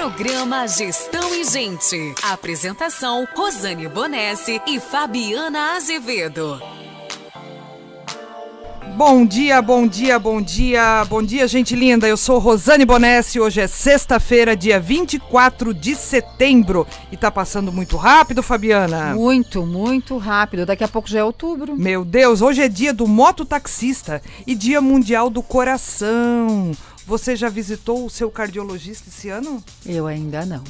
Programa Gestão e Gente. Apresentação: Rosane Bonesse e Fabiana Azevedo. Bom dia, bom dia, bom dia, bom dia, gente linda. Eu sou Rosane Bonesse. Hoje é sexta-feira, dia 24 de setembro. E tá passando muito rápido, Fabiana? Muito, muito rápido. Daqui a pouco já é outubro. Meu Deus, hoje é dia do mototaxista e dia mundial do coração. Você já visitou o seu cardiologista esse ano? Eu ainda não.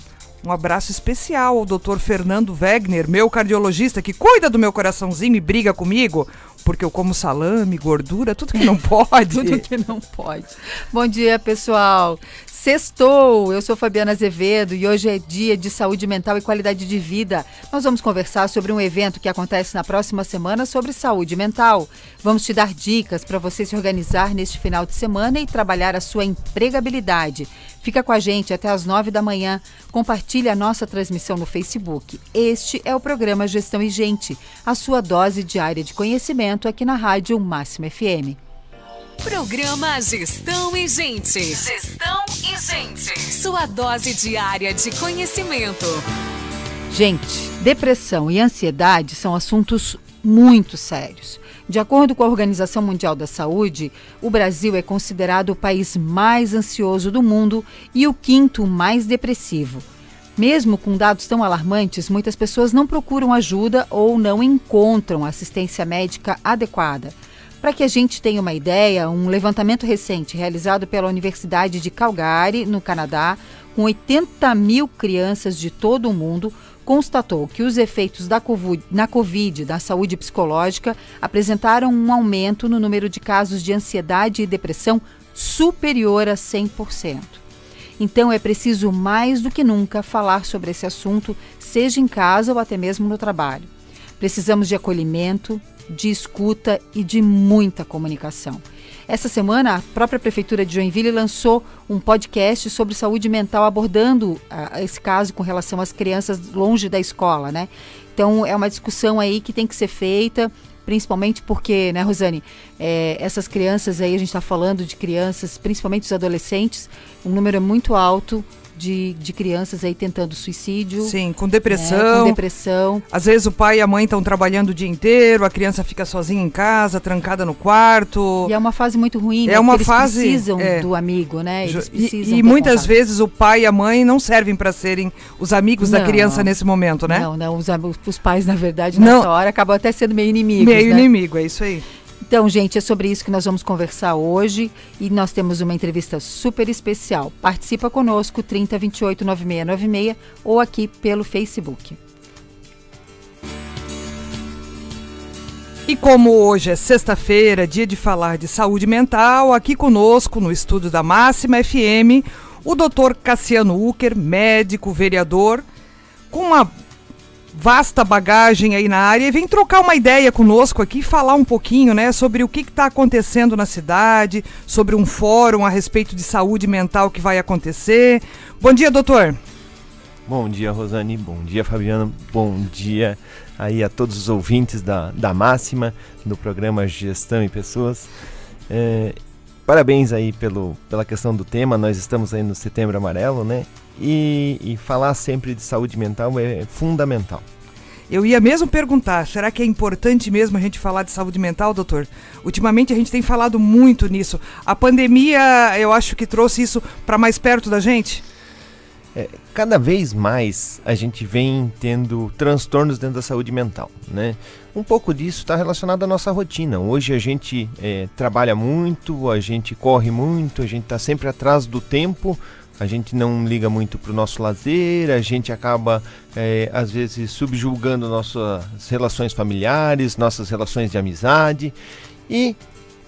Um abraço especial ao Dr. Fernando Wegner, meu cardiologista que cuida do meu coraçãozinho e briga comigo, porque eu como salame, gordura, tudo que não pode. tudo que não pode. Bom dia, pessoal. Sextou! Eu sou Fabiana Azevedo e hoje é dia de saúde mental e qualidade de vida. Nós vamos conversar sobre um evento que acontece na próxima semana sobre saúde mental. Vamos te dar dicas para você se organizar neste final de semana e trabalhar a sua empregabilidade. Fica com a gente até as nove da manhã. Compartilhe a nossa transmissão no Facebook. Este é o programa Gestão e Gente, a sua dose diária de conhecimento aqui na Rádio Máxima FM. Programa Gestão e Gente. Gestão e Gente. Sua dose diária de conhecimento. Gente, depressão e ansiedade são assuntos muito sérios. De acordo com a Organização Mundial da Saúde, o Brasil é considerado o país mais ansioso do mundo e o quinto mais depressivo. Mesmo com dados tão alarmantes, muitas pessoas não procuram ajuda ou não encontram assistência médica adequada. Para que a gente tenha uma ideia, um levantamento recente realizado pela Universidade de Calgary, no Canadá, com 80 mil crianças de todo o mundo, constatou que os efeitos da COVID, na Covid da saúde psicológica apresentaram um aumento no número de casos de ansiedade e depressão superior a 100%. Então é preciso mais do que nunca falar sobre esse assunto, seja em casa ou até mesmo no trabalho. Precisamos de acolhimento, de escuta e de muita comunicação. Essa semana, a própria Prefeitura de Joinville lançou um podcast sobre saúde mental, abordando uh, esse caso com relação às crianças longe da escola, né? Então, é uma discussão aí que tem que ser feita, principalmente porque, né, Rosane, é, essas crianças aí, a gente está falando de crianças, principalmente os adolescentes, um número muito alto de, de crianças aí tentando suicídio. Sim, com depressão. Né, com depressão. Às vezes o pai e a mãe estão trabalhando o dia inteiro, a criança fica sozinha em casa, trancada no quarto. E é uma fase muito ruim, né? É uma eles fase. precisam é, do amigo, né? Eles precisam e, e muitas vezes o pai e a mãe não servem para serem os amigos não, da criança nesse momento, né? Não, não. Os, os pais, na verdade, nessa não. hora acabam até sendo meio inimigos. Meio né? inimigo, é isso aí. Então, gente, é sobre isso que nós vamos conversar hoje e nós temos uma entrevista super especial. Participa conosco 3028 9696 ou aqui pelo Facebook. E como hoje é sexta-feira, dia de falar de saúde mental, aqui conosco no estúdio da Máxima FM, o Dr. Cassiano Ucker, médico, vereador, com uma vasta bagagem aí na área e vem trocar uma ideia conosco aqui, falar um pouquinho, né, sobre o que está acontecendo na cidade, sobre um fórum a respeito de saúde mental que vai acontecer. Bom dia, doutor. Bom dia, Rosane. Bom dia, Fabiana. Bom dia aí a todos os ouvintes da, da Máxima, do programa Gestão e Pessoas. É, parabéns aí pelo, pela questão do tema. Nós estamos aí no Setembro Amarelo, né? E, e, falar sempre de saúde mental é fundamental. Eu ia mesmo perguntar, será que é importante mesmo a gente falar de saúde mental, doutor? Ultimamente a gente tem falado muito nisso. A pandemia, eu acho que trouxe isso para mais perto da gente? É, cada vez mais a gente vem tendo transtornos dentro da saúde mental, né? Um pouco disso está relacionado à nossa rotina. Hoje a gente é, trabalha muito, a gente corre muito, a gente está sempre atrás do tempo a gente não liga muito para o nosso lazer, a gente acaba é, às vezes subjulgando nossas relações familiares, nossas relações de amizade e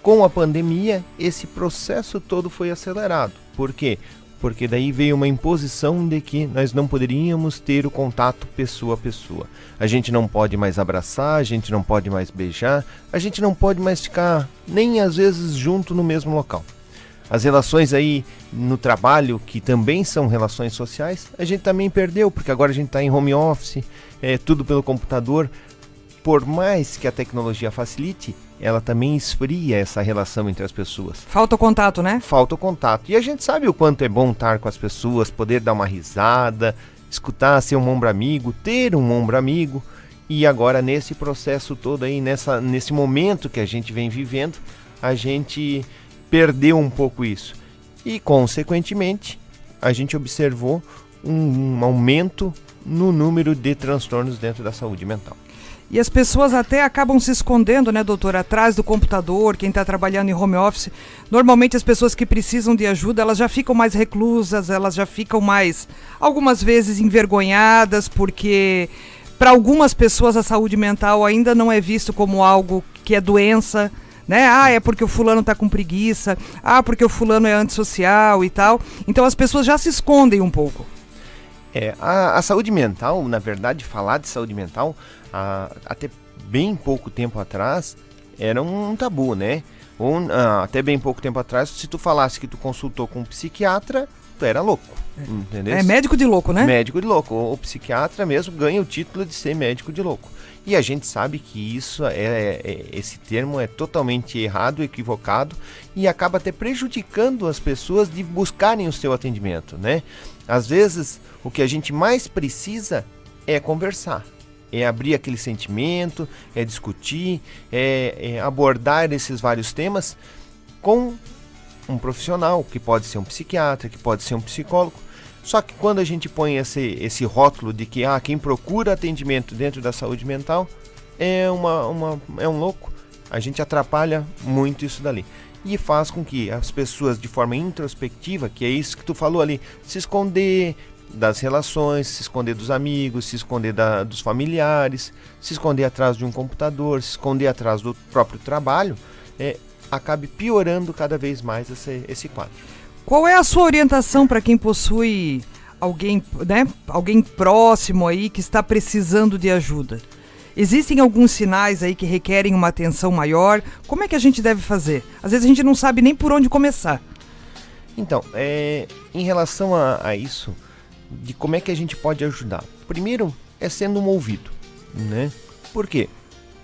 com a pandemia esse processo todo foi acelerado. Por quê? Porque daí veio uma imposição de que nós não poderíamos ter o contato pessoa a pessoa. A gente não pode mais abraçar, a gente não pode mais beijar, a gente não pode mais ficar nem às vezes junto no mesmo local. As relações aí no trabalho, que também são relações sociais, a gente também perdeu, porque agora a gente está em home office, é tudo pelo computador. Por mais que a tecnologia facilite, ela também esfria essa relação entre as pessoas. Falta o contato, né? Falta o contato. E a gente sabe o quanto é bom estar com as pessoas, poder dar uma risada, escutar, ser um ombro amigo, ter um ombro amigo. E agora nesse processo todo aí, nessa, nesse momento que a gente vem vivendo, a gente perdeu um pouco isso. E consequentemente, a gente observou um, um aumento no número de transtornos dentro da saúde mental. E as pessoas até acabam se escondendo, né, doutor, atrás do computador, quem está trabalhando em home office. Normalmente as pessoas que precisam de ajuda, elas já ficam mais reclusas, elas já ficam mais, algumas vezes, envergonhadas, porque para algumas pessoas a saúde mental ainda não é visto como algo que é doença, né? Ah, é porque o fulano está com preguiça, ah, porque o fulano é antissocial e tal. Então as pessoas já se escondem um pouco. É, a, a saúde mental, na verdade, falar de saúde mental, a, até bem pouco tempo atrás, era um tabu, né? Ou, a, até bem pouco tempo atrás, se tu falasse que tu consultou com um psiquiatra, tu era louco. É. Entendeu? É médico de louco, né? Médico de louco. O, o psiquiatra mesmo ganha o título de ser médico de louco. E a gente sabe que isso é, é, é, esse termo é totalmente errado, equivocado e acaba até prejudicando as pessoas de buscarem o seu atendimento, né? Às vezes o que a gente mais precisa é conversar, é abrir aquele sentimento, é discutir, é, é abordar esses vários temas com um profissional, que pode ser um psiquiatra, que pode ser um psicólogo. Só que quando a gente põe esse, esse rótulo de que ah, quem procura atendimento dentro da saúde mental é, uma, uma, é um louco, a gente atrapalha muito isso dali. E faz com que as pessoas, de forma introspectiva, que é isso que tu falou ali, se esconder das relações, se esconder dos amigos, se esconder da, dos familiares, se esconder atrás de um computador, se esconder atrás do próprio trabalho, é, acabe piorando cada vez mais esse, esse quadro. Qual é a sua orientação para quem possui alguém, né, alguém próximo aí que está precisando de ajuda? Existem alguns sinais aí que requerem uma atenção maior. Como é que a gente deve fazer? Às vezes a gente não sabe nem por onde começar. Então, é, em relação a, a isso, de como é que a gente pode ajudar? Primeiro é sendo um ouvido, né? Por quê?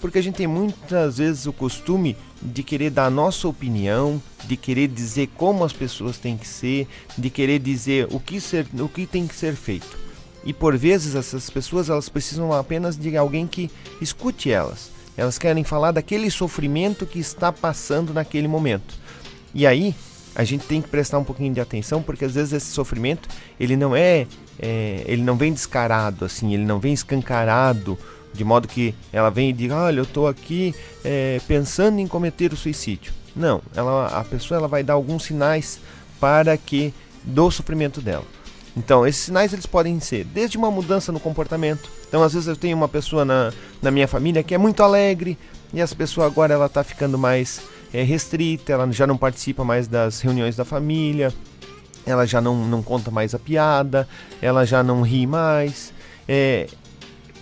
Porque a gente tem muitas vezes o costume de querer dar a nossa opinião, de querer dizer como as pessoas têm que ser, de querer dizer o que, ser, o que tem que ser feito. E por vezes essas pessoas elas precisam apenas de alguém que escute elas. Elas querem falar daquele sofrimento que está passando naquele momento. E aí a gente tem que prestar um pouquinho de atenção porque às vezes esse sofrimento ele não é, é ele não vem descarado assim, ele não vem escancarado de modo que ela vem e diga, olha, eu estou aqui é, pensando em cometer o suicídio. Não, ela, a pessoa ela vai dar alguns sinais para que do sofrimento dela. Então, esses sinais eles podem ser desde uma mudança no comportamento. Então, às vezes eu tenho uma pessoa na, na minha família que é muito alegre e essa pessoa agora ela está ficando mais é, restrita, ela já não participa mais das reuniões da família, ela já não, não conta mais a piada, ela já não ri mais. É,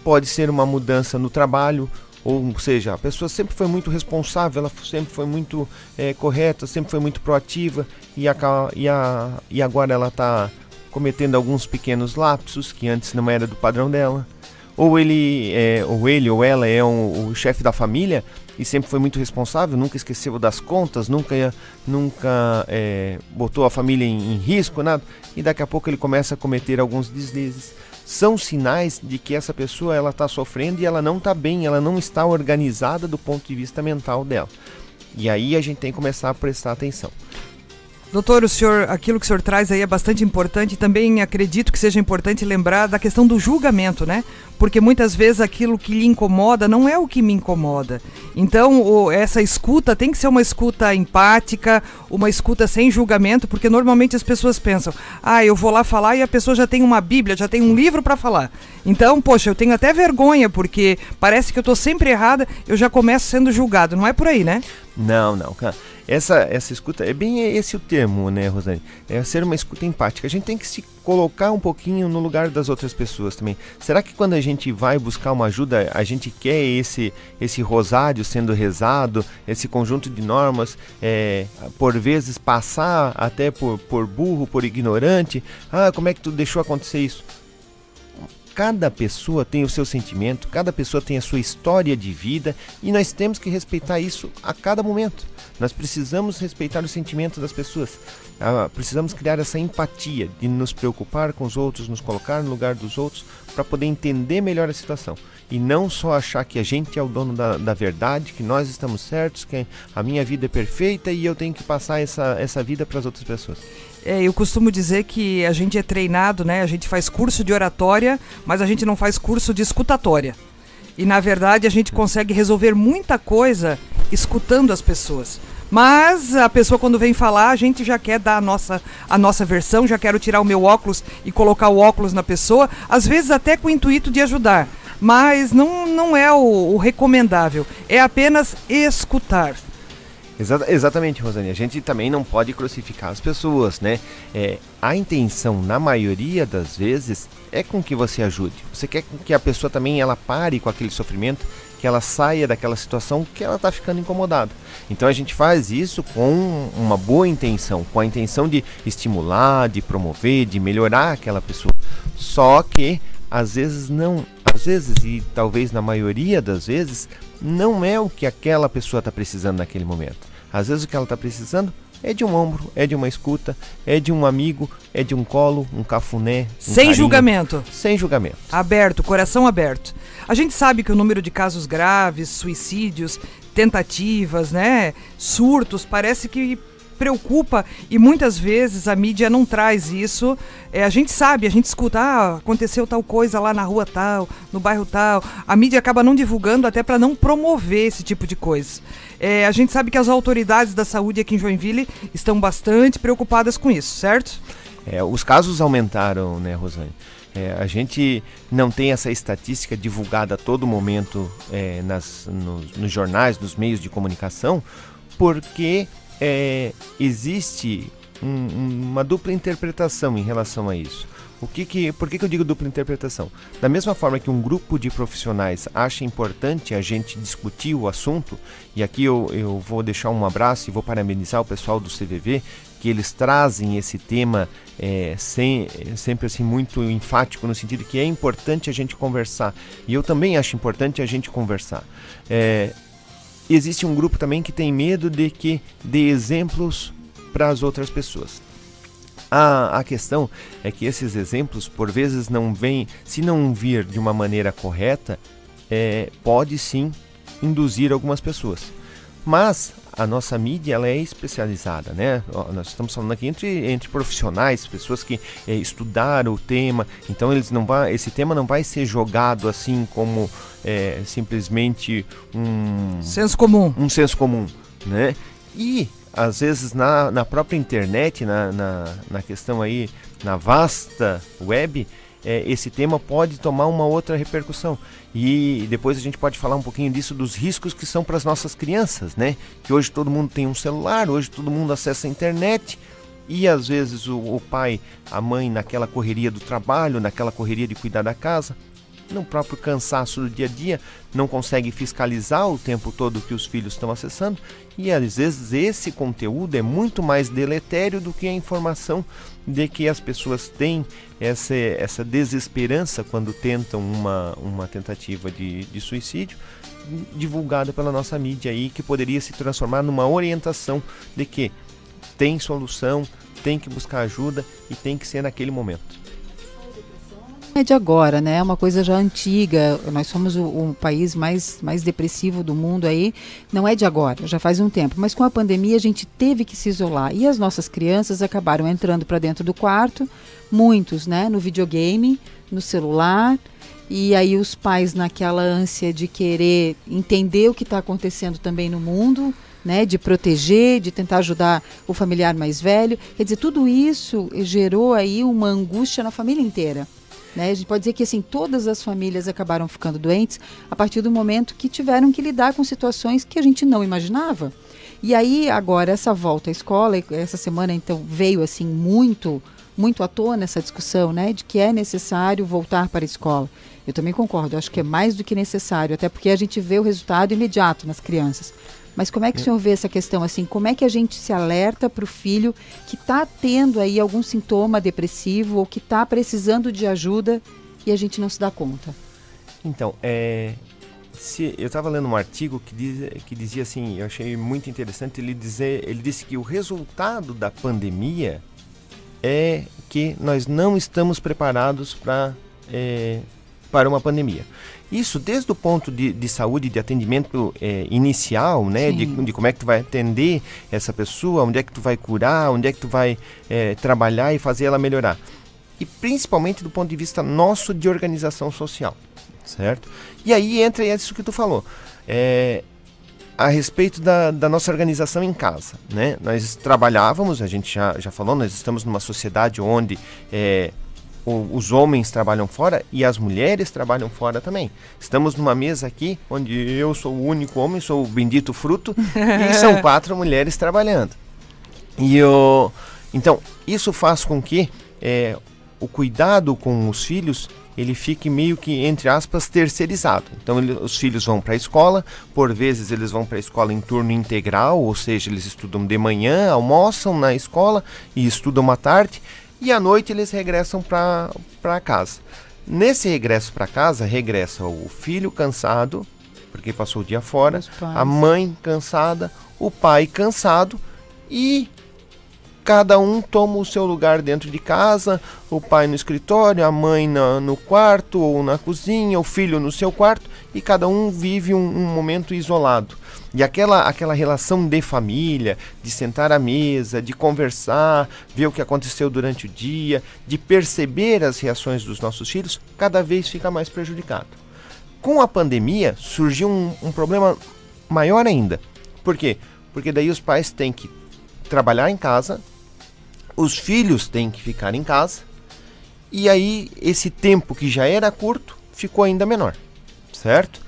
pode ser uma mudança no trabalho, ou seja, a pessoa sempre foi muito responsável, ela sempre foi muito é, correta, sempre foi muito proativa e, a, e, a, e agora ela está cometendo alguns pequenos lapsos que antes não era do padrão dela. Ou ele, é, ou ele ou ela é um, o chefe da família e sempre foi muito responsável, nunca esqueceu das contas, nunca, nunca é, botou a família em, em risco, nada. E daqui a pouco ele começa a cometer alguns deslizes são sinais de que essa pessoa ela está sofrendo e ela não está bem, ela não está organizada do ponto de vista mental dela. E aí a gente tem que começar a prestar atenção. Doutor, o senhor, aquilo que o senhor traz aí é bastante importante. Também acredito que seja importante lembrar da questão do julgamento, né? Porque muitas vezes aquilo que lhe incomoda não é o que me incomoda. Então, o, essa escuta tem que ser uma escuta empática, uma escuta sem julgamento, porque normalmente as pessoas pensam: ah, eu vou lá falar e a pessoa já tem uma Bíblia, já tem um livro para falar. Então, poxa, eu tenho até vergonha, porque parece que eu estou sempre errada, eu já começo sendo julgado. Não é por aí, né? Não, não. Essa, essa escuta, é bem esse o termo, né, Rosane? É ser uma escuta empática. A gente tem que se colocar um pouquinho no lugar das outras pessoas também. Será que quando a gente vai buscar uma ajuda, a gente quer esse, esse rosário sendo rezado, esse conjunto de normas, é, por vezes passar até por, por burro, por ignorante? Ah, como é que tu deixou acontecer isso? Cada pessoa tem o seu sentimento, cada pessoa tem a sua história de vida e nós temos que respeitar isso a cada momento. Nós precisamos respeitar o sentimento das pessoas. Ah, precisamos criar essa empatia de nos preocupar com os outros, nos colocar no lugar dos outros para poder entender melhor a situação e não só achar que a gente é o dono da, da verdade, que nós estamos certos, que a minha vida é perfeita e eu tenho que passar essa, essa vida para as outras pessoas. É, eu costumo dizer que a gente é treinado, né? A gente faz curso de oratória, mas a gente não faz curso de escutatória. E na verdade a gente consegue resolver muita coisa escutando as pessoas. Mas a pessoa quando vem falar, a gente já quer dar a nossa, a nossa versão, já quero tirar o meu óculos e colocar o óculos na pessoa, às vezes até com o intuito de ajudar mas não, não é o, o recomendável. É apenas escutar. Exa exatamente, Rosane. A gente também não pode crucificar as pessoas, né? É, a intenção, na maioria das vezes, é com que você ajude. Você quer que a pessoa também ela pare com aquele sofrimento, que ela saia daquela situação que ela está ficando incomodada. Então a gente faz isso com uma boa intenção, com a intenção de estimular, de promover, de melhorar aquela pessoa. Só que às vezes não às vezes, e talvez na maioria das vezes, não é o que aquela pessoa está precisando naquele momento. Às vezes o que ela está precisando é de um ombro, é de uma escuta, é de um amigo, é de um colo, um cafuné. Um Sem carinho. julgamento. Sem julgamento. Aberto, coração aberto. A gente sabe que o número de casos graves, suicídios, tentativas, né, surtos, parece que preocupa e muitas vezes a mídia não traz isso. É, a gente sabe, a gente escuta, ah, aconteceu tal coisa lá na rua tal, no bairro tal. A mídia acaba não divulgando até para não promover esse tipo de coisa. É, a gente sabe que as autoridades da saúde aqui em Joinville estão bastante preocupadas com isso, certo? É, os casos aumentaram, né, Rosane? É, a gente não tem essa estatística divulgada a todo momento é, nas, nos, nos jornais, nos meios de comunicação, porque é, existe um, uma dupla interpretação em relação a isso. O que que, por que, que eu digo dupla interpretação? Da mesma forma que um grupo de profissionais acha importante a gente discutir o assunto, e aqui eu, eu vou deixar um abraço e vou parabenizar o pessoal do CVV, que eles trazem esse tema é, sem, sempre assim muito enfático no sentido que é importante a gente conversar e eu também acho importante a gente conversar é, existe um grupo também que tem medo de que dê exemplos para as outras pessoas. A, a questão é que esses exemplos, por vezes, não vêm, se não vir de uma maneira correta, é, pode sim induzir algumas pessoas. Mas a nossa mídia ela é especializada, né? Nós estamos falando aqui entre, entre profissionais, pessoas que é, estudaram o tema, então eles não vai, esse tema não vai ser jogado assim como é, simplesmente um senso comum, um senso comum, né? E às vezes na, na própria internet, na, na, na questão aí, na vasta web, é, esse tema pode tomar uma outra repercussão. E depois a gente pode falar um pouquinho disso dos riscos que são para as nossas crianças, né? Que hoje todo mundo tem um celular, hoje todo mundo acessa a internet. E às vezes o, o pai, a mãe, naquela correria do trabalho, naquela correria de cuidar da casa, no próprio cansaço do dia a dia, não consegue fiscalizar o tempo todo que os filhos estão acessando e às vezes esse conteúdo é muito mais deletério do que a informação de que as pessoas têm essa, essa desesperança quando tentam uma, uma tentativa de, de suicídio divulgada pela nossa mídia aí que poderia se transformar numa orientação de que tem solução, tem que buscar ajuda e tem que ser naquele momento é de agora, né? É uma coisa já antiga. Nós somos o, o, país mais, mais depressivo do mundo aí. Não é de agora, já faz um tempo. Mas com a pandemia a gente teve que se isolar. E as nossas crianças acabaram entrando para dentro do quarto, muitos, né? No videogame, no celular. E aí os pais naquela ânsia de querer entender o que está acontecendo também no mundo, né, de proteger, de tentar ajudar o familiar mais velho. Quer dizer, tudo isso gerou aí uma angústia na família inteira. Né? A gente pode dizer que assim, todas as famílias acabaram ficando doentes a partir do momento que tiveram que lidar com situações que a gente não imaginava. E aí, agora, essa volta à escola, essa semana então veio assim muito, muito à tona essa discussão, né, de que é necessário voltar para a escola. Eu também concordo, acho que é mais do que necessário, até porque a gente vê o resultado imediato nas crianças. Mas como é que o senhor vê essa questão assim? Como é que a gente se alerta para o filho que está tendo aí algum sintoma depressivo ou que está precisando de ajuda e a gente não se dá conta. Então, é, se, eu estava lendo um artigo que, diz, que dizia assim, eu achei muito interessante ele dizer, ele disse que o resultado da pandemia é que nós não estamos preparados para é, para uma pandemia. Isso desde o ponto de, de saúde, de atendimento é, inicial, né? De, de, como é que tu vai atender essa pessoa, onde é que tu vai curar, onde é que tu vai é, trabalhar e fazer ela melhorar. E principalmente do ponto de vista nosso de organização social, certo? E aí entra isso que tu falou. É, a respeito da, da, nossa organização em casa, né? Nós trabalhávamos, a gente já, já falou, nós estamos numa sociedade onde é, os homens trabalham fora e as mulheres trabalham fora também. Estamos numa mesa aqui onde eu sou o único homem, sou o bendito fruto e são quatro mulheres trabalhando. E eu, então isso faz com que é, o cuidado com os filhos ele fique meio que, entre aspas, terceirizado. Então, ele, os filhos vão para a escola, por vezes eles vão para a escola em turno integral, ou seja, eles estudam de manhã, almoçam na escola e estudam à tarde, e à noite eles regressam para casa. Nesse regresso para casa, regressa o filho cansado, porque passou o dia fora, a mãe cansada, o pai cansado e cada um toma o seu lugar dentro de casa, o pai no escritório, a mãe na, no quarto ou na cozinha, o filho no seu quarto, e cada um vive um, um momento isolado. E aquela, aquela relação de família, de sentar à mesa, de conversar, ver o que aconteceu durante o dia, de perceber as reações dos nossos filhos, cada vez fica mais prejudicado. Com a pandemia, surgiu um, um problema maior ainda. Por quê? Porque daí os pais têm que trabalhar em casa, os filhos têm que ficar em casa, e aí esse tempo que já era curto ficou ainda menor, certo?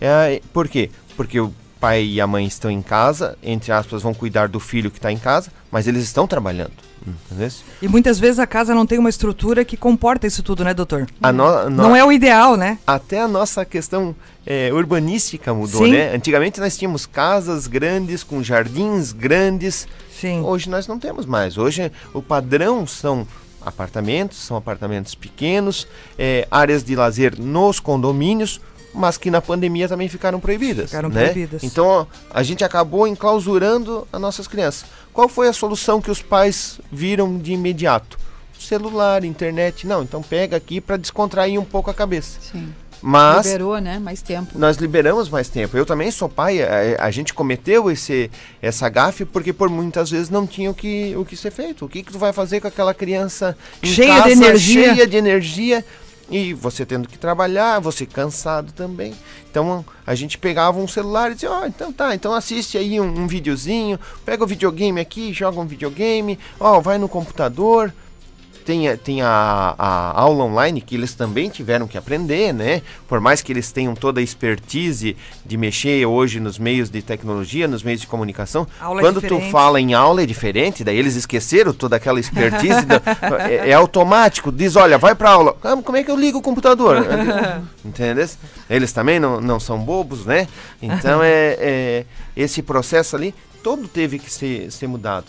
É, por quê? Porque o pai e a mãe estão em casa, entre aspas, vão cuidar do filho que está em casa, mas eles estão trabalhando. Entendeu? E muitas vezes a casa não tem uma estrutura que comporta isso tudo, né, doutor? No, no, não é o ideal, né? Até a nossa questão é, urbanística mudou, Sim. né? Antigamente nós tínhamos casas grandes, com jardins grandes. Sim. Hoje nós não temos mais. Hoje o padrão são apartamentos, são apartamentos pequenos, é, áreas de lazer nos condomínios, mas que na pandemia também ficaram proibidas. Ficaram né? proibidas. Então a gente acabou enclausurando as nossas crianças. Qual foi a solução que os pais viram de imediato? Celular, internet. Não, então pega aqui para descontrair um pouco a cabeça. Sim. Mas liberou, né? Mais tempo. Nós liberamos mais tempo. Eu também sou pai. A, a, gente cometeu esse essa gafe porque por muitas vezes não tinha o que o que ser feito. O que que tu vai fazer com aquela criança cheia casa, de energia, cheia de energia? E você tendo que trabalhar, você cansado também. Então a gente pegava um celular e dizia, ó, oh, então tá, então assiste aí um, um videozinho, pega o videogame aqui, joga um videogame, ó, oh, vai no computador, tem, tem a, a, aula online que eles também tiveram que aprender, né? Por mais que eles tenham toda a expertise de mexer hoje nos meios de tecnologia, nos meios de comunicação, aula é quando é tu fala em aula é diferente, daí eles esqueceram toda aquela expertise, da, é, é, automático, diz, olha, vai pra aula, ah, como é que eu ligo o computador? Entendeu? Eles também não, não são bobos, né? Então é, é esse processo ali todo teve que ser, ser mudado.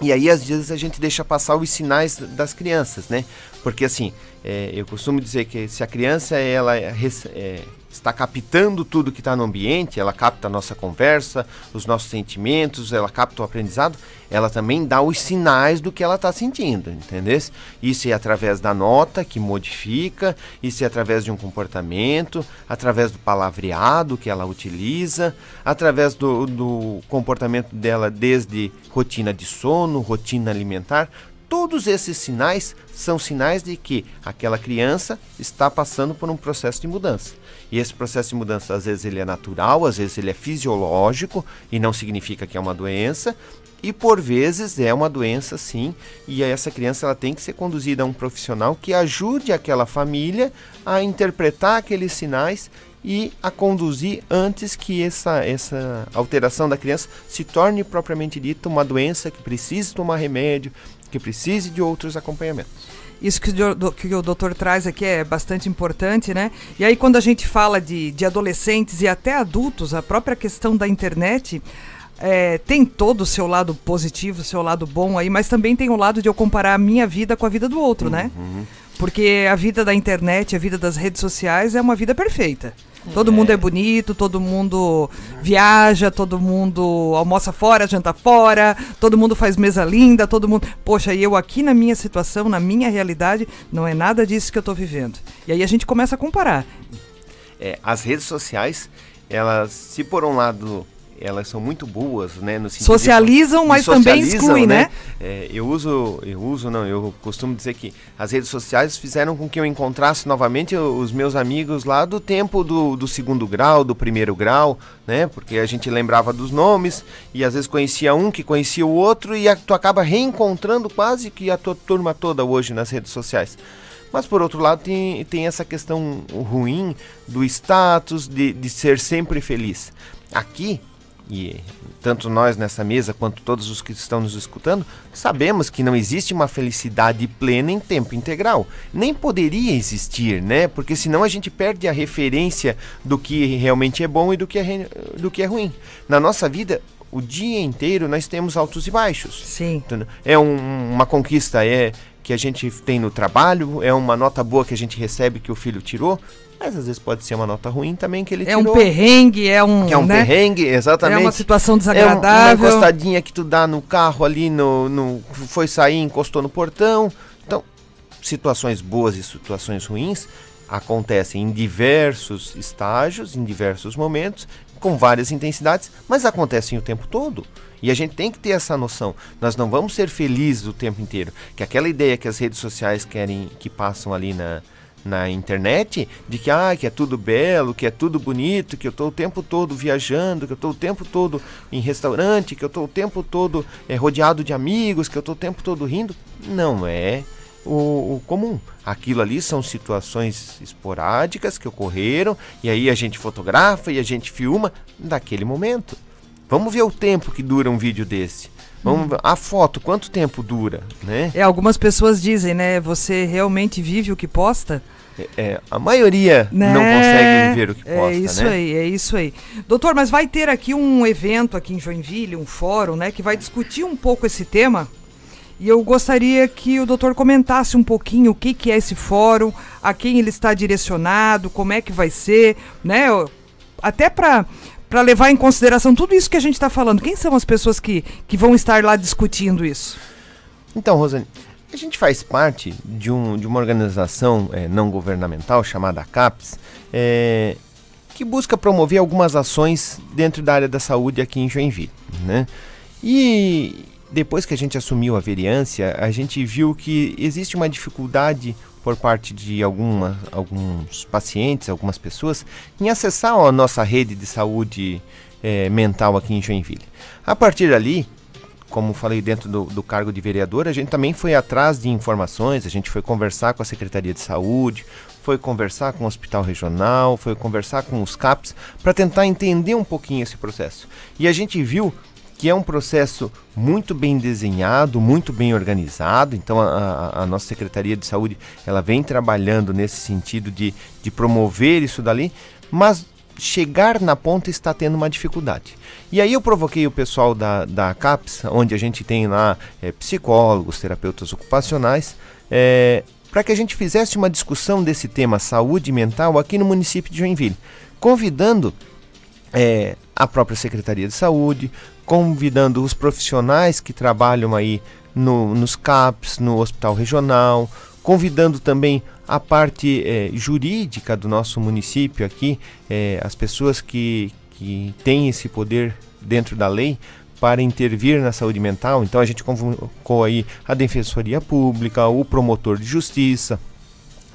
E aí, às vezes, a gente deixa passar os sinais das crianças, né? Porque, assim, é, eu costumo dizer que se a criança ela é, é está captando tudo que está no ambiente, ela capta a nossa conversa, os nossos sentimentos, ela capta o aprendizado, ela também dá os sinais do que ela está sentindo, entendeu? Isso é através da nota que modifica, isso é através de um comportamento, através do palavreado que ela utiliza, através do, do comportamento dela desde rotina de sono, rotina alimentar, Todos esses sinais são sinais de que aquela criança está passando por um processo de mudança. E esse processo de mudança, às vezes, ele é natural, às vezes, ele é fisiológico e não significa que é uma doença. E por vezes é uma doença, sim. E essa criança ela tem que ser conduzida a um profissional que ajude aquela família a interpretar aqueles sinais e a conduzir antes que essa, essa alteração da criança se torne propriamente dita uma doença que precise tomar remédio, que precise de outros acompanhamentos. Isso que o, que o doutor traz aqui é bastante importante, né? E aí, quando a gente fala de, de adolescentes e até adultos, a própria questão da internet é, tem todo o seu lado positivo, o seu lado bom aí, mas também tem o lado de eu comparar a minha vida com a vida do outro, né? uhum. né? Porque a vida da internet, a vida das redes sociais é uma vida perfeita. Todo mundo é bonito, todo mundo viaja, todo mundo almoça fora, janta fora, todo mundo faz mesa linda, todo mundo. Poxa, e eu aqui na minha situação, na minha realidade, não é nada disso que eu estou vivendo. E aí a gente começa a comparar. É, as redes sociais, elas, se por um lado elas são muito boas, né? No socializam, de, mas de também excluem, né? né? É, eu uso, eu uso, não, eu costumo dizer que as redes sociais fizeram com que eu encontrasse novamente os meus amigos lá do tempo do, do segundo grau, do primeiro grau, né? Porque a gente lembrava dos nomes e às vezes conhecia um que conhecia o outro e a, tu acaba reencontrando quase que a tua turma toda hoje nas redes sociais. Mas por outro lado tem, tem essa questão ruim do status, de, de ser sempre feliz. Aqui e tanto nós nessa mesa quanto todos os que estão nos escutando, sabemos que não existe uma felicidade plena em tempo integral. Nem poderia existir, né? Porque senão a gente perde a referência do que realmente é bom e do que é, do que é ruim. Na nossa vida, o dia inteiro nós temos altos e baixos. Sim. É um, uma conquista, é que a gente tem no trabalho, é uma nota boa que a gente recebe que o filho tirou, mas às vezes pode ser uma nota ruim também que ele é tirou. É um perrengue, é um. Que é um né? perrengue, exatamente. É uma situação desagradável. É uma encostadinha que tu dá no carro ali, no, no, foi sair, encostou no portão. Então, situações boas e situações ruins acontecem em diversos estágios, em diversos momentos, com várias intensidades, mas acontecem o tempo todo. E a gente tem que ter essa noção. Nós não vamos ser felizes o tempo inteiro. Que aquela ideia que as redes sociais querem, que passam ali na, na internet de que, ah, que é tudo belo, que é tudo bonito, que eu estou o tempo todo viajando, que eu estou o tempo todo em restaurante, que eu estou o tempo todo é, rodeado de amigos, que eu estou o tempo todo rindo. Não é o, o, comum. Aquilo ali são situações esporádicas que ocorreram e aí a gente fotografa e a gente filma daquele momento. Vamos ver o tempo que dura um vídeo desse. Vamos, hum. a foto, quanto tempo dura, né? É, algumas pessoas dizem, né? Você realmente vive o que posta? É, é, a maioria né? não consegue viver o que é posta, É isso né? aí, é isso aí. Doutor, mas vai ter aqui um evento aqui em Joinville, um fórum, né, que vai discutir um pouco esse tema. E eu gostaria que o doutor comentasse um pouquinho o que, que é esse fórum, a quem ele está direcionado, como é que vai ser, né? Até para para levar em consideração tudo isso que a gente está falando. Quem são as pessoas que, que vão estar lá discutindo isso? Então, Rosane, a gente faz parte de, um, de uma organização é, não governamental chamada CAPES, é, que busca promover algumas ações dentro da área da saúde aqui em Joinville. Né? E depois que a gente assumiu a vereância, a gente viu que existe uma dificuldade por parte de alguma, alguns pacientes, algumas pessoas, em acessar a nossa rede de saúde é, mental aqui em Joinville. A partir dali, como falei dentro do, do, cargo de vereador, a gente também foi atrás de informações, a gente foi conversar com a Secretaria de Saúde, foi conversar com o Hospital Regional, foi conversar com os CAPs para tentar entender um pouquinho esse processo. E a gente viu que é um processo muito bem desenhado, muito bem organizado. Então a, a, nossa Secretaria de Saúde ela vem trabalhando nesse sentido de, de promover isso dali, mas chegar na ponta está tendo uma dificuldade. E aí eu provoquei o pessoal da, da CAPS, onde a gente tem lá é, psicólogos, terapeutas ocupacionais, é, para que a gente fizesse uma discussão desse tema saúde mental aqui no município de Joinville, convidando é, a própria Secretaria de Saúde, convidando os profissionais que trabalham aí no, nos CAPs, no Hospital Regional, convidando também a parte é, jurídica do nosso município aqui, é, as pessoas que, que têm esse poder dentro da lei para intervir na saúde mental. Então a gente convocou aí a Defensoria Pública, o promotor de justiça.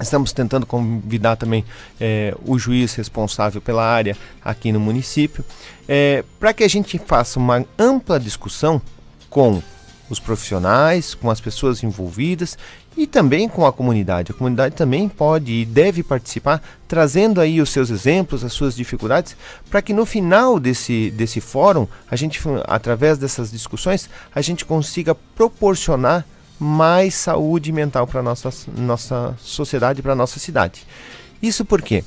Estamos tentando convidar também é, o juiz responsável pela área aqui no município, é, para que a gente faça uma ampla discussão com os profissionais, com as pessoas envolvidas e também com a comunidade. A comunidade também pode e deve participar, trazendo aí os seus exemplos, as suas dificuldades, para que no final desse, desse fórum, a gente, através dessas discussões, a gente consiga proporcionar mais saúde mental para nossa nossa sociedade, para nossa cidade. Isso porque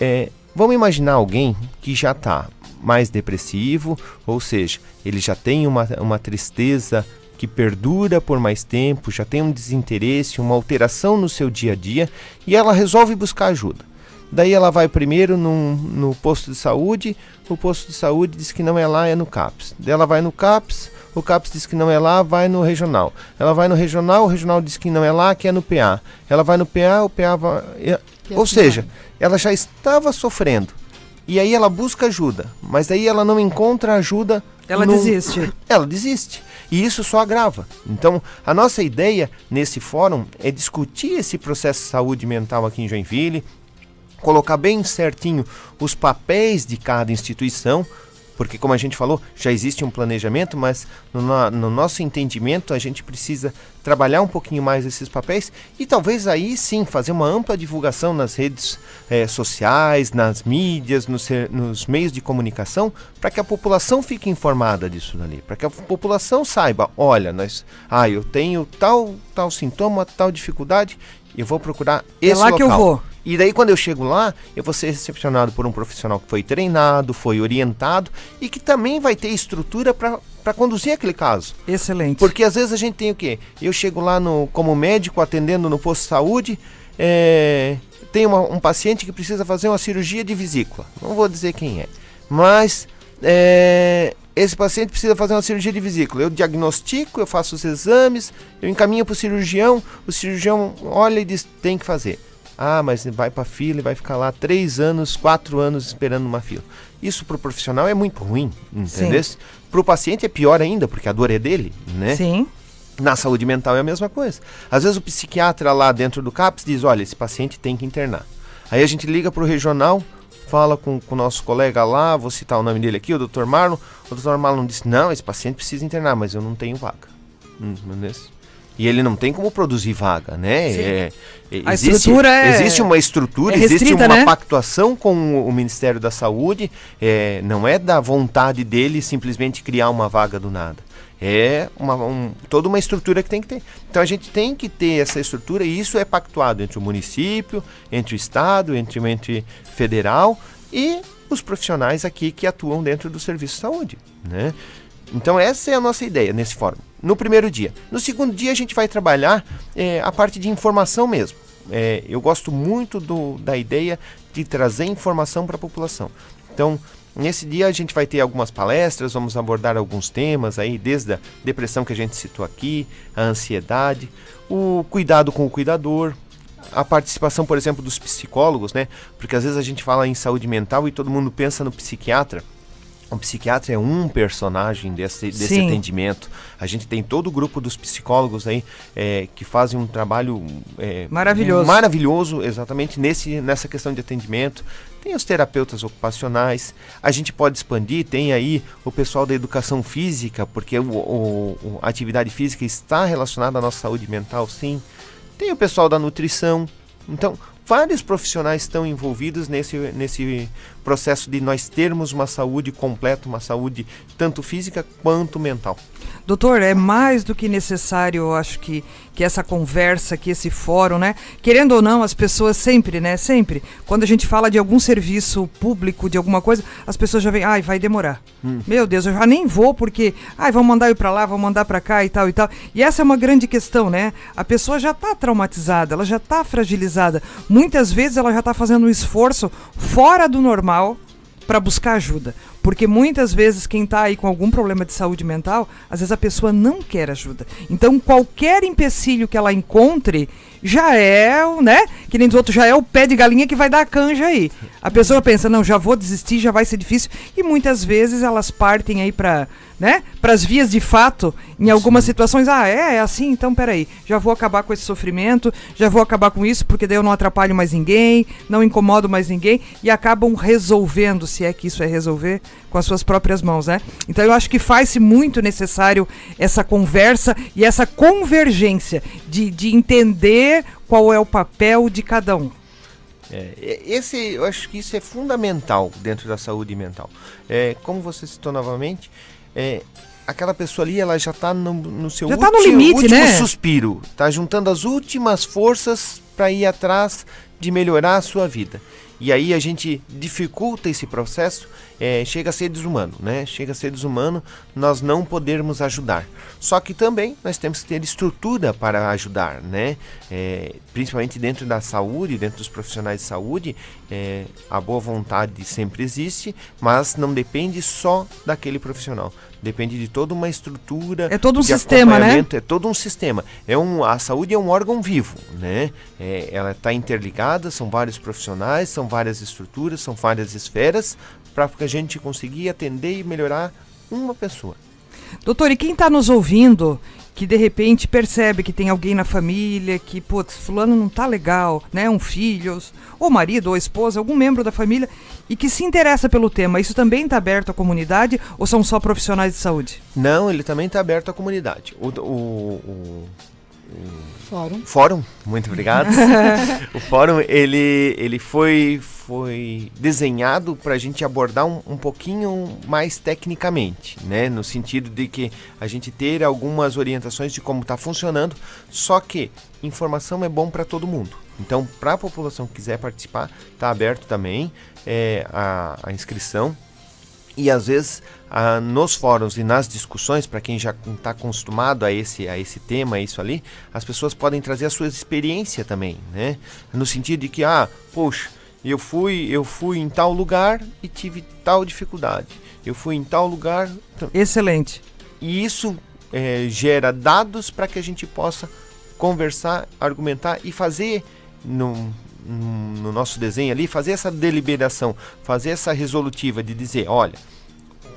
é, vamos imaginar alguém que já está mais depressivo, ou seja, ele já tem uma, uma tristeza que perdura por mais tempo, já tem um desinteresse, uma alteração no seu dia a dia e ela resolve buscar ajuda. Daí ela vai primeiro num, no posto de saúde, o posto de saúde diz que não é lá, é no CAPS. Daí ela vai no CAPS, o CAPS diz que não é lá, vai no regional. Ela vai no regional, o regional diz que não é lá, que é no PA. Ela vai no PA, o PA vai. Ou assim seja, vai. ela já estava sofrendo. E aí ela busca ajuda, mas daí ela não encontra ajuda. Ela no... desiste. Ela desiste. E isso só agrava. Então, a nossa ideia nesse fórum é discutir esse processo de saúde mental aqui em Joinville, colocar bem certinho os papéis de cada instituição, porque como a gente falou, já existe um planejamento, mas no, no, nosso entendimento a gente precisa trabalhar um pouquinho mais esses papéis e talvez aí sim fazer uma ampla divulgação nas redes eh, sociais, nas mídias, nos, nos meios de comunicação, para que a população fique informada disso ali, para que a população saiba, olha, nós, ah, eu tenho tal tal sintoma, tal dificuldade, eu vou procurar esse é lá local. que eu vou. E daí quando eu chego lá, eu vou ser recepcionado por um profissional que foi treinado, foi orientado e que também vai ter estrutura para conduzir aquele caso. Excelente. Porque às vezes a gente tem o quê? Eu chego lá no, como médico atendendo no posto de saúde, é, tem uma, um paciente que precisa fazer uma cirurgia de vesícula. Não vou dizer quem é. Mas é, esse paciente precisa fazer uma cirurgia de vesícula. Eu diagnostico, eu faço os exames, eu encaminho para o cirurgião, o cirurgião olha e diz tem que fazer. Ah, mas vai para fila e vai ficar lá três anos, quatro anos esperando uma fila. Isso para o profissional é muito ruim, entendeu? Para o paciente é pior ainda, porque a dor é dele, né? Sim. Na saúde mental é a mesma coisa. Às vezes o psiquiatra lá dentro do CAPS diz, olha, esse paciente tem que internar. Aí a gente liga para o regional, fala com o nosso colega lá, vou citar o nome dele aqui, o Dr. Marlon. O Dr. Marlon disse, não, esse paciente precisa internar, mas eu não tenho vaga. Entendeu? E ele não tem como produzir vaga, né? É, a existe, estrutura é, existe uma estrutura, é restrita, existe uma né? pactuação com o Ministério da Saúde. É, não é da vontade dele simplesmente criar uma vaga do nada. É uma, um, toda uma estrutura que tem que ter. Então a gente tem que ter essa estrutura e isso é pactuado entre o município, entre o Estado, entre o ente federal e os profissionais aqui que atuam dentro do serviço de saúde. Né? Então essa é a nossa ideia nesse fórum. No primeiro dia. No segundo dia a gente vai trabalhar é, a parte de informação mesmo. É, eu gosto muito do, da ideia de trazer informação para a população. Então, nesse dia a gente vai ter algumas palestras, vamos abordar alguns temas aí, desde a depressão que a gente citou aqui, a ansiedade, o cuidado com o cuidador, a participação, por exemplo, dos psicólogos, né? Porque às vezes a gente fala em saúde mental e todo mundo pensa no psiquiatra. O psiquiatra é um personagem desse, desse atendimento. A gente tem todo o grupo dos psicólogos aí é, que fazem um trabalho é, maravilhoso. maravilhoso, exatamente nesse, nessa questão de atendimento. Tem os terapeutas ocupacionais. A gente pode expandir, tem aí o pessoal da educação física, porque o, o, a atividade física está relacionada à nossa saúde mental, sim. Tem o pessoal da nutrição. Então, vários profissionais estão envolvidos nesse, nesse processo de nós termos uma saúde completa, uma saúde tanto física quanto mental. Doutor, é mais do que necessário, eu acho que, que essa conversa, que esse fórum, né? Querendo ou não, as pessoas sempre, né? Sempre, quando a gente fala de algum serviço público, de alguma coisa, as pessoas já vêm, ai, vai demorar. Hum. Meu Deus, eu já nem vou porque, ai, vão mandar eu para lá, vão mandar para cá e tal e tal. E essa é uma grande questão, né? A pessoa já está traumatizada, ela já está fragilizada. Muitas vezes ela já está fazendo um esforço fora do normal para buscar ajuda. Porque muitas vezes quem está aí com algum problema de saúde mental, às vezes a pessoa não quer ajuda. Então qualquer empecilho que ela encontre já é, né? Que nem dos outros, já é o pé de galinha que vai dar a canja aí. A pessoa pensa, não, já vou desistir, já vai ser difícil. E muitas vezes elas partem aí para né? Para as vias de fato, em algumas Sim. situações, ah, é, é assim, então peraí, já vou acabar com esse sofrimento, já vou acabar com isso, porque daí eu não atrapalho mais ninguém, não incomodo mais ninguém, e acabam resolvendo, se é que isso é resolver, com as suas próprias mãos, né? Então eu acho que faz-se muito necessário essa conversa e essa convergência de, de entender qual é o papel de cada um. É, esse, eu acho que isso é fundamental dentro da saúde mental. É, como você citou novamente, é, aquela pessoa ali ela já está no, no, seu já último, tá no limite, último né? suspiro, está juntando as últimas forças para ir atrás de melhorar a sua vida. E aí a gente dificulta esse processo, é, chega a ser desumano, né? Chega a ser desumano nós não podermos ajudar. Só que também nós temos que ter estrutura para ajudar, né? É, principalmente dentro da saúde, dentro dos profissionais de saúde, é, a boa vontade sempre existe, mas não depende só daquele profissional. Depende de toda uma estrutura. É todo um sistema, né? É todo um sistema. É um, a saúde é um órgão vivo, né? É, ela está interligada, são vários profissionais, são várias estruturas, são várias esferas para que a gente conseguir atender e melhorar uma pessoa. Doutor, e quem está nos ouvindo que de repente percebe que tem alguém na família que, putz, fulano não tá legal, né? Um filho, ou marido, ou esposa, algum membro da família, e que se interessa pelo tema. Isso também está aberto à comunidade ou são só profissionais de saúde? Não, ele também está aberto à comunidade. O, o, o, Fórum. Fórum, muito obrigado. o fórum ele, ele foi, foi desenhado para a gente abordar um, um pouquinho mais tecnicamente, né? No sentido de que a gente ter algumas orientações de como está funcionando, só que informação é bom para todo mundo. Então, para a população que quiser participar, está aberto também é, a, a inscrição e às vezes nos fóruns e nas discussões, para quem já está acostumado a esse, a esse tema, isso ali, as pessoas podem trazer a sua experiência também, né? No sentido de que, ah, poxa, eu fui, eu fui em tal lugar e tive tal dificuldade. Eu fui em tal lugar. Excelente. E isso é, gera dados para que a gente possa conversar, argumentar e fazer no, no nosso desenho ali, fazer essa deliberação, fazer essa resolutiva de dizer, olha,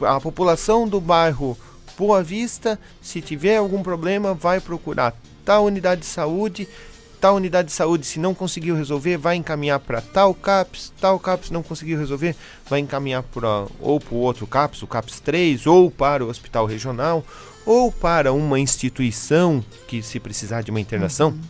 a população do bairro Boa Vista, se tiver algum problema, vai procurar tal unidade de saúde, tal unidade de saúde, se não conseguiu resolver, vai encaminhar para tal CAPS, tal CAPS não conseguiu resolver, vai encaminhar pra, ou para o outro CAPS, o CAPS 3, ou para o hospital regional, ou para uma instituição que se precisar de uma internação. Uhum.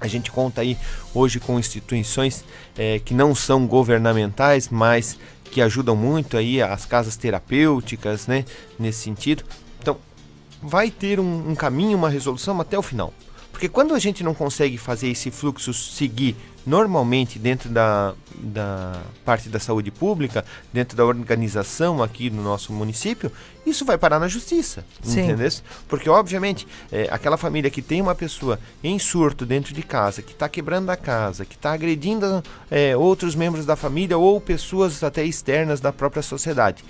A gente conta aí hoje com instituições é, que não são governamentais, mas que ajudam muito aí as casas terapêuticas, né? Nesse sentido. Então, vai ter um, um caminho, uma resolução até o final. Porque quando a gente não consegue fazer esse fluxo seguir normalmente dentro da, da parte da saúde pública, dentro da organização aqui no nosso município, isso vai parar na justiça, entendeu? Porque, obviamente, é, aquela família que tem uma pessoa em surto dentro de casa, que está quebrando a casa, que está agredindo é, outros membros da família ou pessoas até externas da própria sociedade,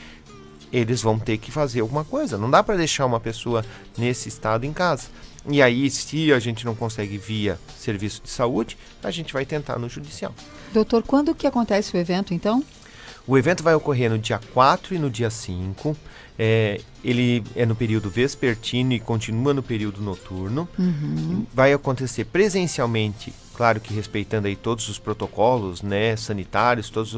eles vão ter que fazer alguma coisa. Não dá para deixar uma pessoa nesse estado em casa. E aí, se a gente não consegue via serviço de saúde, a gente vai tentar no judicial. Doutor, quando que acontece o evento, então? O evento vai ocorrer no dia 4 e no dia 5. É, ele é no período vespertino e continua no período noturno. Uhum. Vai acontecer presencialmente claro que respeitando aí todos os protocolos, né, sanitários, todas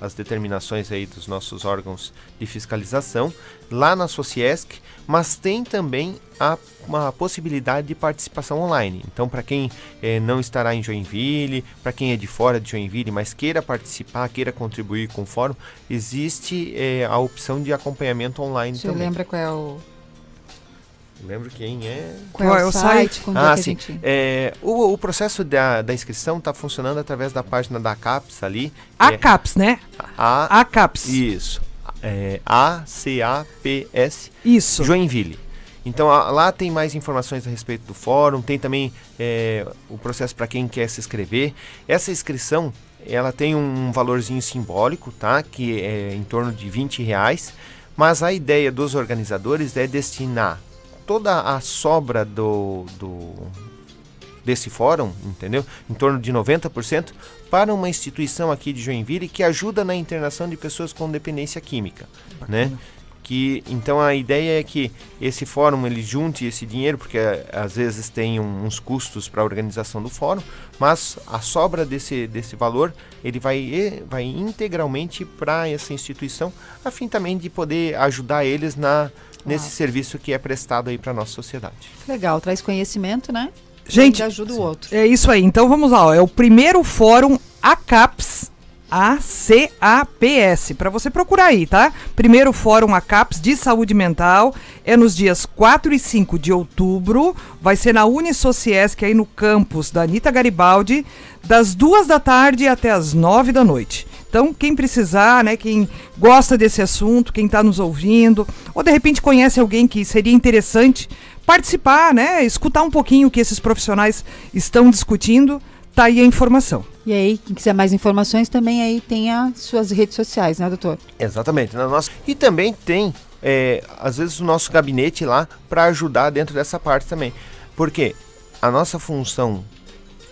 as determinações aí dos nossos órgãos de fiscalização, lá na Sociesc, mas tem também a, uma possibilidade de participação online. Então, para quem eh, não estará em Joinville, para quem é de fora de Joinville, mas queira participar, queira contribuir com o fórum, existe eh, a opção de acompanhamento online Você também. lembra qual é o Lembro quem é. Qual é o site? Ah, sim. É, o, o processo da, da inscrição está funcionando através da página da CAPS ali. A é, CAPS, né? A, a CAPS. Isso. É, A-C-A-P-S. Isso. Joinville. Então a, lá tem mais informações a respeito do fórum, tem também é, o processo para quem quer se inscrever. Essa inscrição ela tem um valorzinho simbólico, tá? Que é em torno de 20 reais. Mas a ideia dos organizadores é destinar toda a sobra do, do desse fórum, entendeu? Em torno de 90% para uma instituição aqui de Joinville que ajuda na internação de pessoas com dependência química, Bacana. né? que então a ideia é que esse fórum ele junte esse dinheiro porque às vezes tem um, uns custos para a organização do fórum, mas a sobra desse, desse valor ele vai vai integralmente para essa instituição a fim também de poder ajudar eles na nesse serviço que é prestado aí para nossa sociedade. Legal, traz conhecimento, né? Gente, ajuda o outro. É isso aí. Então vamos lá, ó. é o primeiro fórum ACAPS ACAPS, para você procurar aí, tá? Primeiro Fórum ACAPS de Saúde Mental é nos dias 4 e 5 de outubro, vai ser na Unisociesc aí no campus da Anitta Garibaldi, das duas da tarde até as nove da noite. Então, quem precisar, né, quem gosta desse assunto, quem está nos ouvindo, ou de repente conhece alguém que seria interessante participar, né, escutar um pouquinho o que esses profissionais estão discutindo, tá aí a informação. E aí, quem quiser mais informações, também aí tem as suas redes sociais, né, doutor? Exatamente. Na nossa... E também tem, é, às vezes, o nosso gabinete lá para ajudar dentro dessa parte também. Porque a nossa função,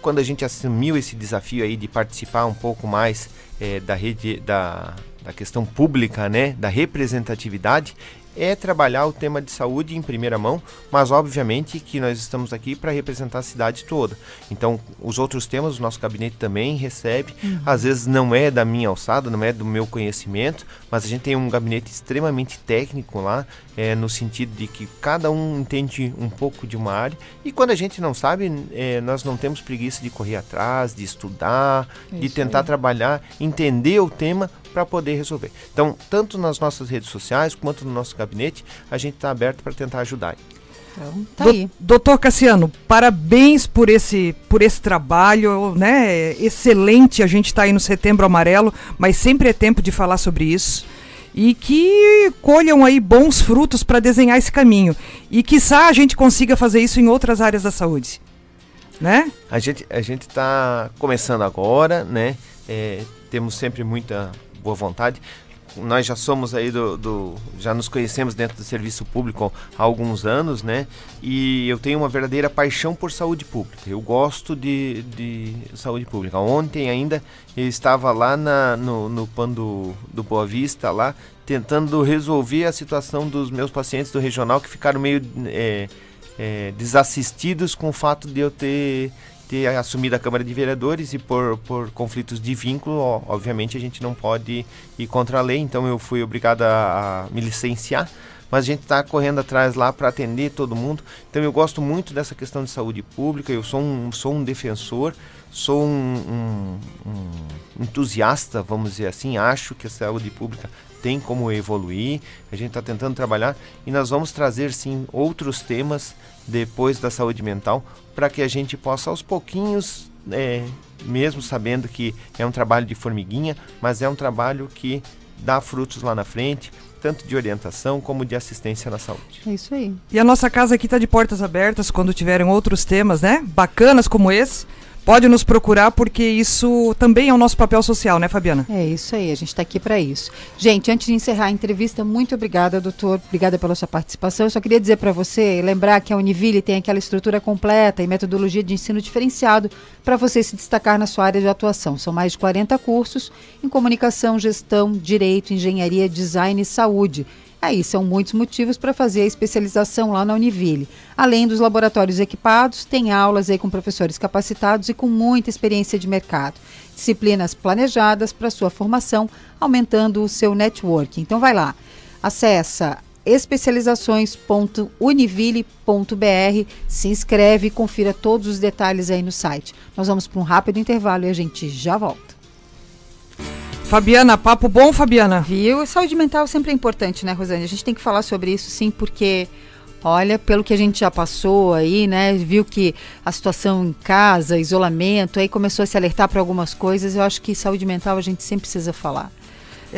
quando a gente assumiu esse desafio aí de participar um pouco mais é, da rede da, da questão pública, né, da representatividade, é trabalhar o tema de saúde em primeira mão, mas obviamente que nós estamos aqui para representar a cidade toda. Então, os outros temas o nosso gabinete também recebe, uhum. às vezes não é da minha alçada, não é do meu conhecimento, mas a gente tem um gabinete extremamente técnico lá, é, no sentido de que cada um entende um pouco de uma área e quando a gente não sabe, é, nós não temos preguiça de correr atrás, de estudar, Isso de tentar aí. trabalhar, entender o tema para poder resolver. Então, tanto nas nossas redes sociais quanto no nosso gabinete, a gente está aberto para tentar ajudar. Então, tá aí. Doutor Cassiano, parabéns por esse, por esse trabalho, né? Excelente. A gente está aí no Setembro Amarelo, mas sempre é tempo de falar sobre isso. E que colham aí bons frutos para desenhar esse caminho. E quiçá a gente consiga fazer isso em outras áreas da saúde. Né? A gente a gente está começando agora, né? É, temos sempre muita boa vontade. Nós já somos aí do, do, já nos conhecemos dentro do serviço público há alguns anos, né? E eu tenho uma verdadeira paixão por saúde pública. Eu gosto de, de saúde pública. Ontem ainda eu estava lá na, no, no PAN do, do Boa Vista, lá, tentando resolver a situação dos meus pacientes do regional que ficaram meio é, é, desassistidos com o fato de eu ter ter assumido a Câmara de Vereadores e por, por conflitos de vínculo, obviamente a gente não pode ir contra a lei, então eu fui obrigado a, a me licenciar, mas a gente está correndo atrás lá para atender todo mundo. Então eu gosto muito dessa questão de saúde pública, eu sou um, sou um defensor, sou um, um, um entusiasta, vamos dizer assim, acho que a saúde pública tem como evoluir, a gente está tentando trabalhar e nós vamos trazer sim outros temas depois da saúde mental para que a gente possa aos pouquinhos, é, mesmo sabendo que é um trabalho de formiguinha, mas é um trabalho que dá frutos lá na frente, tanto de orientação como de assistência na saúde. É isso aí. E a nossa casa aqui está de portas abertas quando tiverem outros temas, né? Bacanas como esse pode nos procurar porque isso também é o nosso papel social, né, Fabiana? É isso aí, a gente está aqui para isso. Gente, antes de encerrar a entrevista, muito obrigada, doutor, obrigada pela sua participação. Eu só queria dizer para você, lembrar que a Univille tem aquela estrutura completa e metodologia de ensino diferenciado para você se destacar na sua área de atuação. São mais de 40 cursos em comunicação, gestão, direito, engenharia, design e saúde Aí são muitos motivos para fazer a especialização lá na Univille. Além dos laboratórios equipados, tem aulas aí com professores capacitados e com muita experiência de mercado. Disciplinas planejadas para sua formação, aumentando o seu network. Então vai lá, acessa especializações.univille.br, se inscreve e confira todos os detalhes aí no site. Nós vamos para um rápido intervalo e a gente já volta. Fabiana, papo bom, Fabiana? Viu? Saúde mental sempre é importante, né, Rosane? A gente tem que falar sobre isso sim, porque olha, pelo que a gente já passou aí, né, viu que a situação em casa, isolamento, aí começou a se alertar para algumas coisas. Eu acho que saúde mental a gente sempre precisa falar.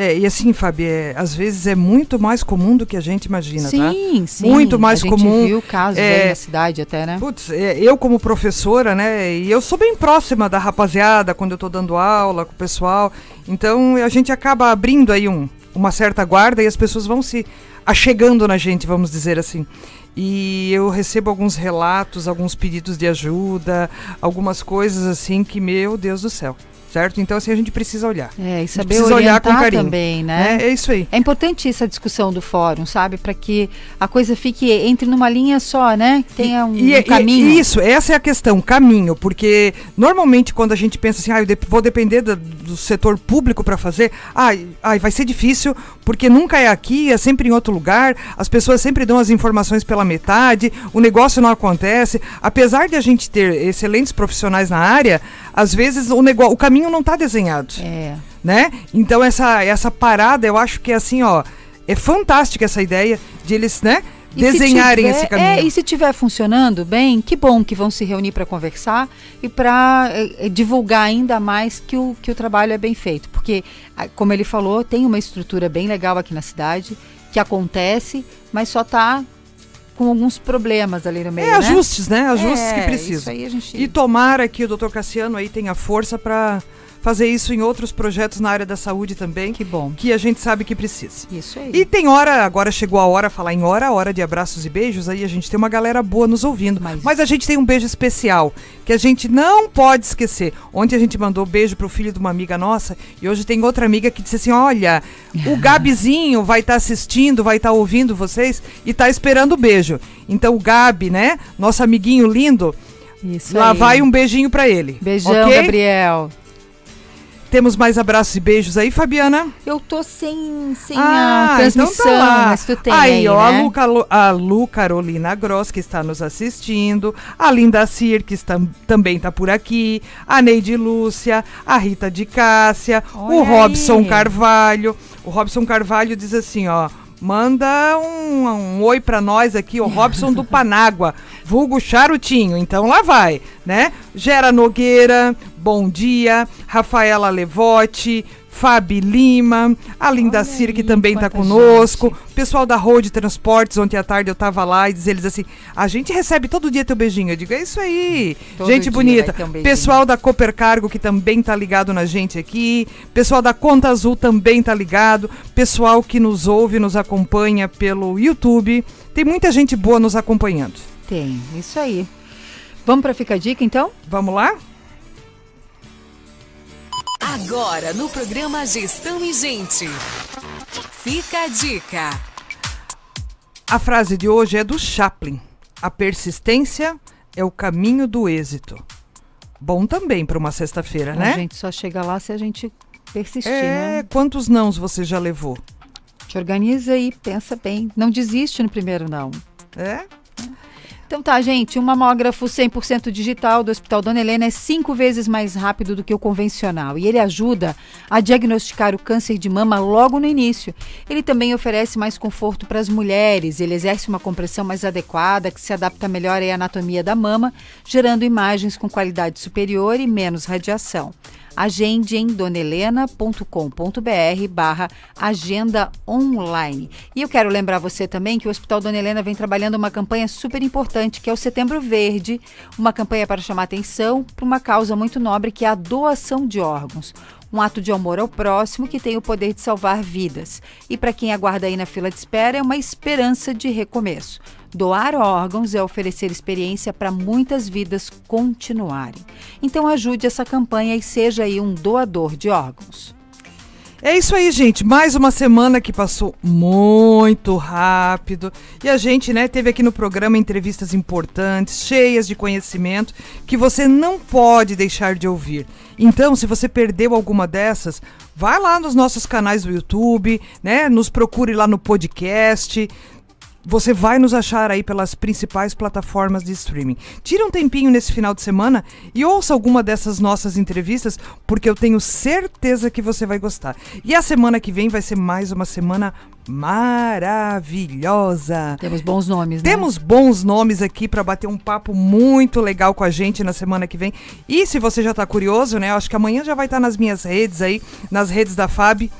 É, e assim, Fábio, é, às vezes é muito mais comum do que a gente imagina, sim, tá? Sim, sim. Muito mais comum. A gente viu casos é, aí na cidade até, né? Putz, é, eu como professora, né, e eu sou bem próxima da rapaziada quando eu estou dando aula com o pessoal, então a gente acaba abrindo aí um, uma certa guarda e as pessoas vão se achegando na gente, vamos dizer assim. E eu recebo alguns relatos, alguns pedidos de ajuda, algumas coisas assim que, meu Deus do céu certo? Então assim a gente precisa olhar. É, e saber precisa olhar com carinho também, né? É, é, isso aí. É importante essa discussão do fórum, sabe, para que a coisa fique entre numa linha só, né? Tenha um, e, um caminho. E, isso, essa é a questão, caminho, porque normalmente quando a gente pensa assim, ah, eu de, vou depender do, do setor público para fazer, ai, ai, vai ser difícil, porque nunca é aqui, é sempre em outro lugar, as pessoas sempre dão as informações pela metade, o negócio não acontece, apesar de a gente ter excelentes profissionais na área, às vezes o negócio, o caminho caminho não está desenhado. É. Né? Então essa, essa parada, eu acho que é assim, ó, é fantástica essa ideia de eles, né? E desenharem tiver, esse caminho. É, e se estiver funcionando bem, que bom que vão se reunir para conversar e para é, divulgar ainda mais que o, que o trabalho é bem feito porque, como ele falou, tem uma estrutura bem legal aqui na cidade, que acontece, mas só está com alguns problemas ali no meio. É, né? ajustes, né? Ajustes é, que precisam. E tomara que o doutor Cassiano aí tenha força para fazer isso em outros projetos na área da saúde também. Que bom. Que a gente sabe que precisa. Isso aí. E tem hora, agora chegou a hora, falar em hora, hora de abraços e beijos, aí a gente tem uma galera boa nos ouvindo. Mas, Mas a gente tem um beijo especial, que a gente não pode esquecer. Ontem a gente mandou beijo pro filho de uma amiga nossa, e hoje tem outra amiga que disse assim, olha, o Gabizinho vai estar tá assistindo, vai estar tá ouvindo vocês, e tá esperando o beijo. Então o Gabi, né, nosso amiguinho lindo, Isso lá aí. vai um beijinho para ele. Beijão, okay? Gabriel. Temos mais abraços e beijos aí, Fabiana? Eu tô sem, sem ah, a transmissão, então tá mas tu tem aí, aí, ó, né? a, Lu, a Lu Carolina Gross, que está nos assistindo, a Linda Cir, que está, também está por aqui, a Neide Lúcia, a Rita de Cássia, Olha o Robson aí. Carvalho. O Robson Carvalho diz assim, ó, manda um, um oi para nós aqui, o Robson do Panágua, vulgo charutinho, então lá vai, né? Gera Nogueira, bom dia, Rafaela Levote, Fabi Lima, a Linda Cir, que também está conosco, gente. pessoal da Road Transportes, ontem à tarde eu estava lá e diz eles assim, a gente recebe todo dia teu beijinho, eu digo, é isso aí, Todo gente bonita, um pessoal da Cooper Cargo que também tá ligado na gente aqui, pessoal da Conta Azul também tá ligado, pessoal que nos ouve, nos acompanha pelo YouTube, tem muita gente boa nos acompanhando. Tem, isso aí. Vamos pra Fica a Dica, então? Vamos lá? Agora no programa Gestão e Gente. Fica a dica. A frase de hoje é do Chaplin. A persistência é o caminho do êxito. Bom também para uma sexta-feira, A né? gente só chega lá se a gente persistir, É, né? quantos nãos você já levou? Te organiza e pensa bem. Não desiste no primeiro não. É? Então tá, gente, um mamógrafo 100% digital do Hospital Dona Helena é cinco vezes mais rápido do que o convencional e ele ajuda a diagnosticar o câncer de mama logo no início. Ele também oferece mais conforto para as mulheres, ele exerce uma compressão mais adequada que se adapta melhor à anatomia da mama, gerando imagens com qualidade superior e menos radiação. Agende em donelena.com.br barra agenda online. E eu quero lembrar você também que o Hospital Dona Helena vem trabalhando uma campanha super importante, que é o Setembro Verde, uma campanha para chamar atenção para uma causa muito nobre, que é a doação de órgãos. Um ato de amor ao próximo que tem o poder de salvar vidas. E para quem aguarda aí na fila de espera, é uma esperança de recomeço. Doar órgãos é oferecer experiência para muitas vidas continuarem. Então ajude essa campanha e seja aí um doador de órgãos. É isso aí, gente. Mais uma semana que passou muito rápido. E a gente, né, teve aqui no programa entrevistas importantes, cheias de conhecimento, que você não pode deixar de ouvir. Então, se você perdeu alguma dessas, vai lá nos nossos canais do YouTube, né? Nos procure lá no podcast. Você vai nos achar aí pelas principais plataformas de streaming. Tira um tempinho nesse final de semana e ouça alguma dessas nossas entrevistas, porque eu tenho certeza que você vai gostar. E a semana que vem vai ser mais uma semana maravilhosa. Temos bons nomes, né? Temos bons nomes aqui para bater um papo muito legal com a gente na semana que vem. E se você já tá curioso, né? Acho que amanhã já vai estar nas minhas redes aí, nas redes da FAB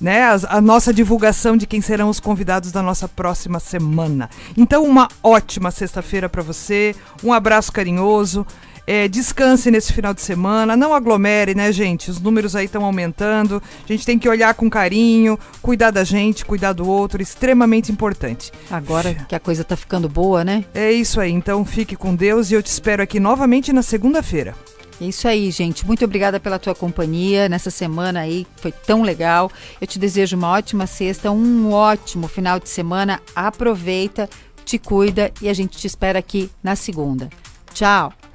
né, a, a, nossa divulgação de quem serão os convidados da nossa próxima semana. Então, uma ótima sexta-feira para você, um abraço carinhoso. É, descanse nesse final de semana, não aglomere, né, gente? Os números aí estão aumentando. A gente tem que olhar com carinho, cuidar da gente, cuidar do outro, extremamente importante. Agora que a coisa tá ficando boa, né? É isso aí. Então, fique com Deus e eu te espero aqui novamente na segunda-feira. É isso aí, gente. Muito obrigada pela tua companhia nessa semana aí, foi tão legal. Eu te desejo uma ótima sexta, um ótimo final de semana. Aproveita, te cuida e a gente te espera aqui na segunda. Tchau!